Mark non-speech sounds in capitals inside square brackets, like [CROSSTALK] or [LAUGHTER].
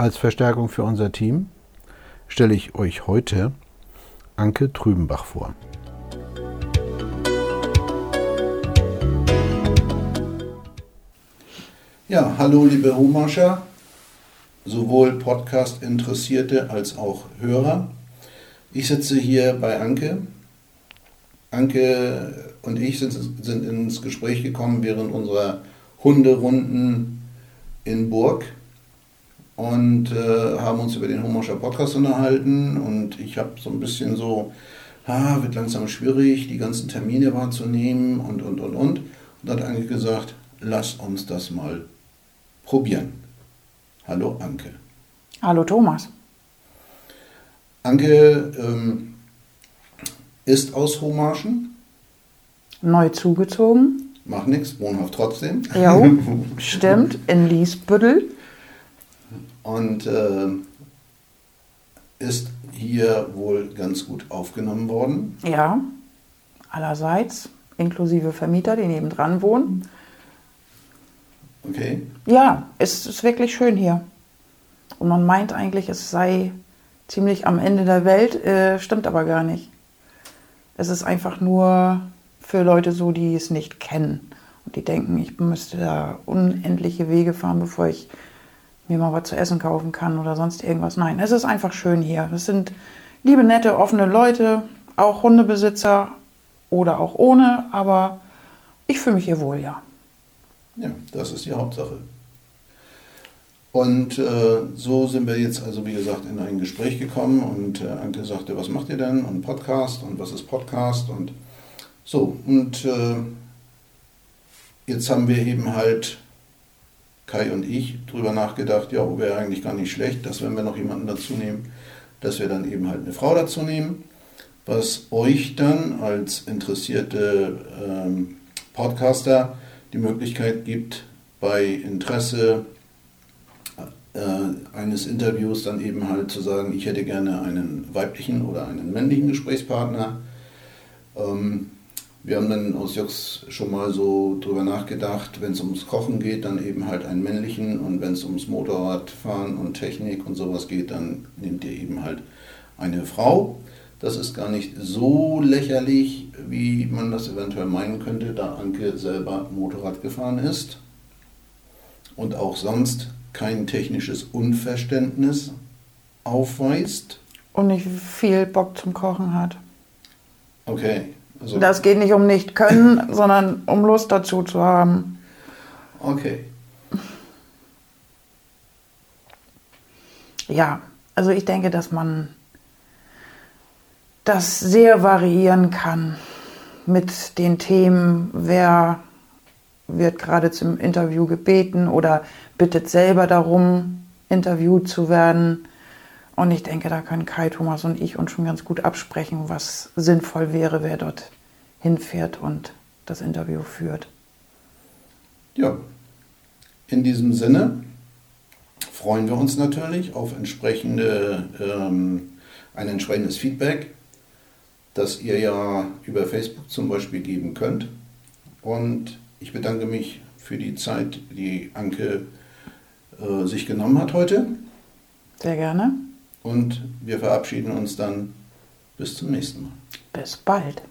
Als Verstärkung für unser Team stelle ich euch heute Anke Trübenbach vor. Ja, hallo liebe Humascher, sowohl Podcast-Interessierte als auch Hörer. Ich sitze hier bei Anke. Anke und ich sind, sind ins Gespräch gekommen während unserer Hunderunden in Burg und äh, haben uns über den Homoscher Podcast unterhalten und ich habe so ein bisschen so, ah, wird langsam schwierig, die ganzen Termine wahrzunehmen und, und, und, und. Und hat Anke gesagt, lass uns das mal probieren. Hallo Anke. Hallo Thomas. Anke ähm, ist aus Homarschen. Neu zugezogen. Macht nichts, wohnhaft trotzdem. Ja, [LAUGHS] stimmt, in Liesbüttel. Und äh, ist hier wohl ganz gut aufgenommen worden. Ja, allerseits, inklusive Vermieter, die nebendran wohnen. Okay. Ja, es ist wirklich schön hier. Und man meint eigentlich, es sei ziemlich am Ende der Welt, äh, stimmt aber gar nicht. Es ist einfach nur für Leute so, die es nicht kennen. Und die denken, ich müsste da unendliche Wege fahren, bevor ich mir mal was zu essen kaufen kann oder sonst irgendwas. Nein, es ist einfach schön hier. Es sind liebe, nette, offene Leute, auch Hundebesitzer oder auch ohne, aber ich fühle mich hier wohl, ja. Ja, das ist die Hauptsache. Und äh, so sind wir jetzt also, wie gesagt, in ein Gespräch gekommen und äh, Anke sagte, was macht ihr denn? Und Podcast und was ist Podcast? Und so, und äh, jetzt haben wir eben halt, Kai und ich, drüber nachgedacht, ja, wäre eigentlich gar nicht schlecht, dass wenn wir noch jemanden dazu nehmen, dass wir dann eben halt eine Frau dazu nehmen, was euch dann als interessierte ähm, Podcaster die Möglichkeit gibt, bei Interesse äh, eines Interviews dann eben halt zu sagen, ich hätte gerne einen weiblichen oder einen männlichen Gesprächspartner. Ähm, wir haben dann aus Jux schon mal so drüber nachgedacht, wenn es ums Kochen geht, dann eben halt einen männlichen und wenn es ums Motorradfahren und Technik und sowas geht, dann nehmt ihr eben halt eine Frau. Das ist gar nicht so lächerlich, wie man das eventuell meinen könnte, da Anke selber Motorrad gefahren ist und auch sonst kein technisches Unverständnis aufweist. Und nicht viel Bock zum Kochen hat. Okay. Also das geht nicht um nicht können, [LAUGHS] sondern um Lust dazu zu haben. Okay. Ja, also ich denke, dass man das sehr variieren kann mit den Themen, wer wird gerade zum Interview gebeten oder bittet selber darum, interviewt zu werden. Und ich denke, da können Kai, Thomas und ich uns schon ganz gut absprechen, was sinnvoll wäre, wer dort hinfährt und das Interview führt. Ja, in diesem Sinne freuen wir uns natürlich auf entsprechende, ähm, ein entsprechendes Feedback, das ihr ja über Facebook zum Beispiel geben könnt. Und ich bedanke mich für die Zeit, die Anke äh, sich genommen hat heute. Sehr gerne. Und wir verabschieden uns dann bis zum nächsten Mal. Bis bald.